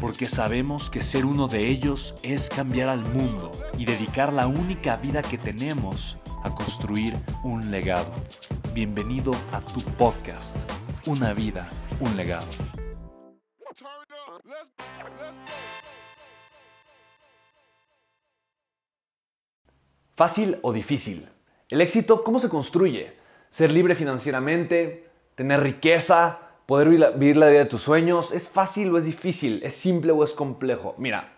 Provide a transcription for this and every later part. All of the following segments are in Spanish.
porque sabemos que ser uno de ellos es cambiar al mundo y dedicar la única vida que tenemos a construir un legado. Bienvenido a tu podcast, Una vida, un legado. ¿Fácil o difícil? El éxito, ¿cómo se construye? Ser libre financieramente, tener riqueza, poder vivir la vida de tus sueños. ¿Es fácil o es difícil? ¿Es simple o es complejo? Mira,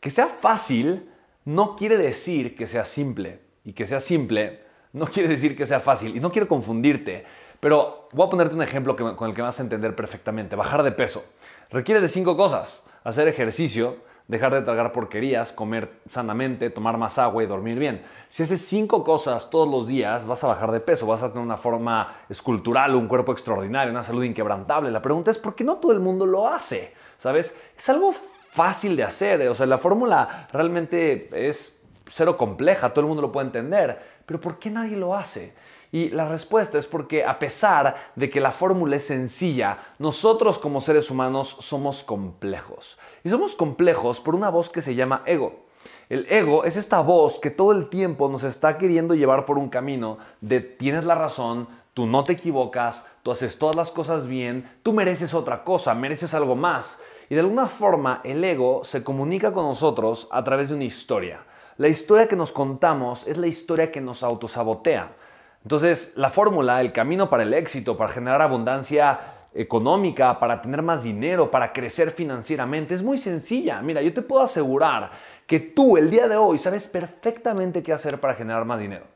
que sea fácil no quiere decir que sea simple. Y que sea simple no quiere decir que sea fácil. Y no quiero confundirte. Pero voy a ponerte un ejemplo con el que vas a entender perfectamente. Bajar de peso. Requiere de cinco cosas. Hacer ejercicio, dejar de tragar porquerías, comer sanamente, tomar más agua y dormir bien. Si haces cinco cosas todos los días, vas a bajar de peso, vas a tener una forma escultural, un cuerpo extraordinario, una salud inquebrantable. La pregunta es, ¿por qué no todo el mundo lo hace? ¿Sabes? Es algo fácil de hacer. O sea, la fórmula realmente es cero compleja, todo el mundo lo puede entender. Pero ¿por qué nadie lo hace? Y la respuesta es porque a pesar de que la fórmula es sencilla, nosotros como seres humanos somos complejos. Y somos complejos por una voz que se llama ego. El ego es esta voz que todo el tiempo nos está queriendo llevar por un camino de tienes la razón, tú no te equivocas, tú haces todas las cosas bien, tú mereces otra cosa, mereces algo más. Y de alguna forma el ego se comunica con nosotros a través de una historia. La historia que nos contamos es la historia que nos autosabotea. Entonces, la fórmula, el camino para el éxito, para generar abundancia económica, para tener más dinero, para crecer financieramente, es muy sencilla. Mira, yo te puedo asegurar que tú el día de hoy sabes perfectamente qué hacer para generar más dinero.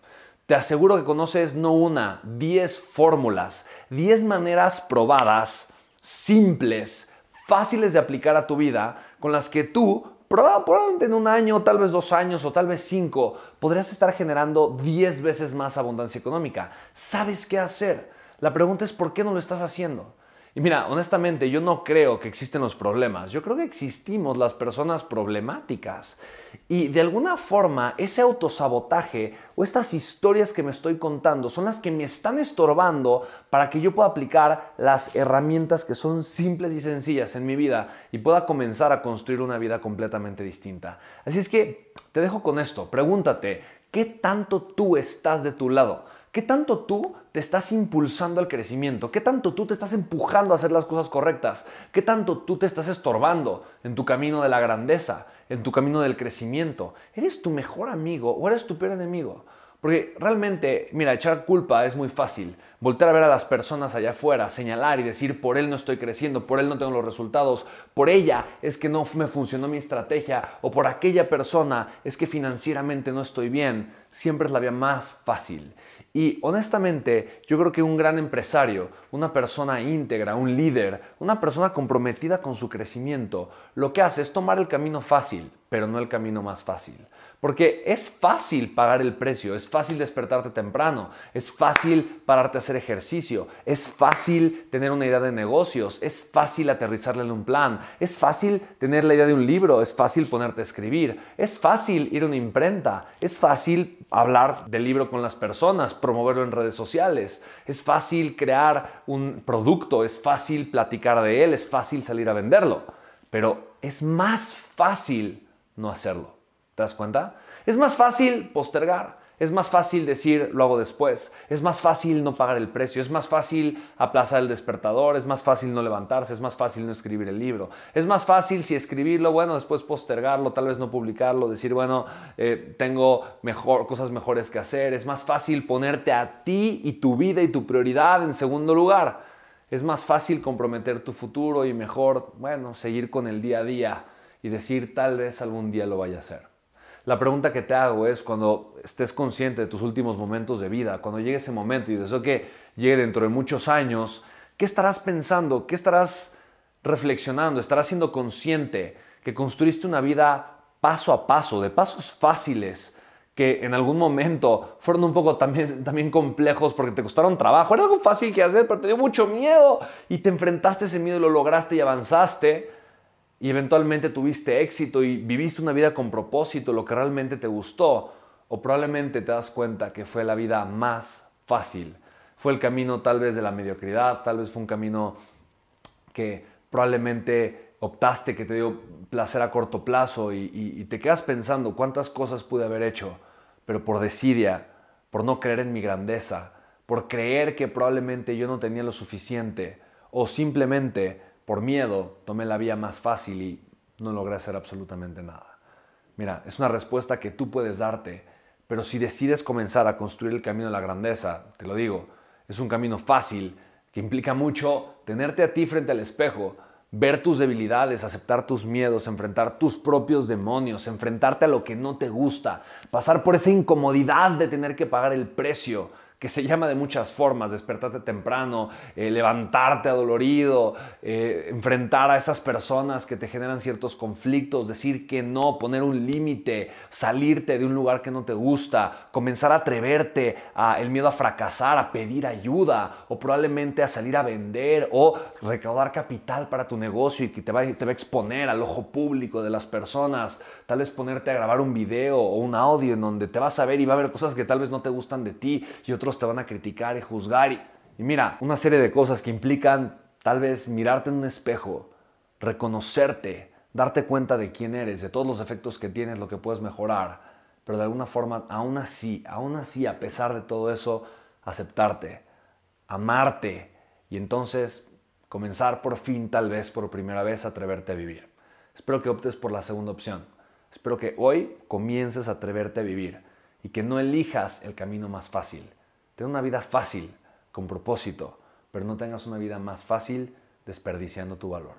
Te aseguro que conoces no una, 10 fórmulas, 10 maneras probadas, simples, fáciles de aplicar a tu vida, con las que tú probablemente en un año, tal vez dos años o tal vez cinco, podrías estar generando 10 veces más abundancia económica. Sabes qué hacer. La pregunta es por qué no lo estás haciendo. Y mira, honestamente, yo no creo que existen los problemas. Yo creo que existimos las personas problemáticas. Y de alguna forma, ese autosabotaje o estas historias que me estoy contando son las que me están estorbando para que yo pueda aplicar las herramientas que son simples y sencillas en mi vida y pueda comenzar a construir una vida completamente distinta. Así es que te dejo con esto. Pregúntate, ¿qué tanto tú estás de tu lado? ¿Qué tanto tú te estás impulsando al crecimiento? ¿Qué tanto tú te estás empujando a hacer las cosas correctas? ¿Qué tanto tú te estás estorbando en tu camino de la grandeza, en tu camino del crecimiento? ¿Eres tu mejor amigo o eres tu peor enemigo? Porque realmente, mira, echar culpa es muy fácil. Voltear a ver a las personas allá afuera, señalar y decir, por él no estoy creciendo, por él no tengo los resultados, por ella es que no me funcionó mi estrategia, o por aquella persona es que financieramente no estoy bien, siempre es la vía más fácil. Y honestamente, yo creo que un gran empresario, una persona íntegra, un líder, una persona comprometida con su crecimiento, lo que hace es tomar el camino fácil, pero no el camino más fácil. Porque es fácil pagar el precio, es fácil despertarte temprano, es fácil pararte a hacer ejercicio, es fácil tener una idea de negocios, es fácil aterrizarle en un plan, es fácil tener la idea de un libro, es fácil ponerte a escribir, es fácil ir a una imprenta, es fácil hablar del libro con las personas, promoverlo en redes sociales, es fácil crear un producto, es fácil platicar de él, es fácil salir a venderlo, pero es más fácil no hacerlo. ¿Te das cuenta? Es más fácil postergar, Es más fácil decir lo hago después. Es más fácil no pagar el precio. Es más fácil aplazar el despertador. Es más fácil no levantarse. Es más fácil no escribir el libro. Es más fácil si escribirlo, bueno, después postergarlo, tal vez no publicarlo, decir, bueno, eh, tengo mejor, cosas mejores que hacer. Es más fácil ponerte a ti y tu vida y tu prioridad en segundo lugar. Es más fácil comprometer tu futuro y mejor, bueno, seguir con el día a día y decir, tal vez algún día lo vaya a hacer. La pregunta que te hago es cuando estés consciente de tus últimos momentos de vida, cuando llegue ese momento y deseo que llegue dentro de muchos años, ¿qué estarás pensando? ¿Qué estarás reflexionando? ¿Estarás siendo consciente que construiste una vida paso a paso, de pasos fáciles, que en algún momento fueron un poco también, complejos porque te costaron trabajo? Era algo fácil que hacer, pero te dio mucho miedo y te enfrentaste ese miedo lo lograste y avanzaste y eventualmente tuviste éxito y viviste una vida con propósito, lo que realmente te gustó, o probablemente te das cuenta que fue la vida más fácil. Fue el camino tal vez de la mediocridad, tal vez fue un camino que probablemente optaste, que te dio placer a corto plazo y, te quedas pensando cuántas cosas pude haber hecho, pero por desidia, por no creer en mi grandeza, por creer que probablemente yo no tenía lo suficiente, o simplemente por miedo tomé la vía más fácil y no logré hacer absolutamente nada. Mira, es una respuesta que tú puedes darte, pero si decides comenzar a construir el camino de la grandeza, te lo digo, es un camino fácil que implica mucho tenerte a ti frente al espejo, ver tus debilidades, aceptar tus miedos, enfrentar tus propios demonios, enfrentarte a lo que no te gusta, pasar por esa incomodidad de tener que pagar el precio, que se llama de muchas formas, despertarte temprano, eh, levantarte adolorido, eh, enfrentar a esas personas que te generan ciertos conflictos, decir que no, poner un límite, salirte de un lugar que no te gusta, comenzar a atreverte a el miedo a fracasar, a pedir ayuda o probablemente a salir a vender o recaudar capital para tu negocio y que te va, te va a exponer al ojo público de las personas, tal vez ponerte a grabar un video o un audio en donde te vas a ver y va a haber cosas que tal vez no te gustan de ti y otros te van a criticar y juzgar. Y, mira, una serie de cosas que implican tal vez mirarte en un espejo, reconocerte, darte cuenta de quién eres, de todos los efectos que tienes, lo que puedes mejorar, pero de alguna forma, aún así, aún así, a pesar de todo eso, aceptarte, amarte y entonces comenzar por fin, tal vez por primera vez, a atreverte a vivir. Espero que optes por la segunda opción. Espero que hoy comiences a atreverte a vivir y que no elijas el camino más fácil, Ten una vida fácil, con propósito, pero no tengas una vida más fácil desperdiciando tu valor.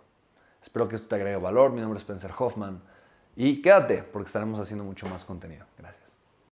Espero que esto te agregue valor. Mi nombre es Spencer Hoffman y quédate porque estaremos haciendo mucho más contenido. Gracias.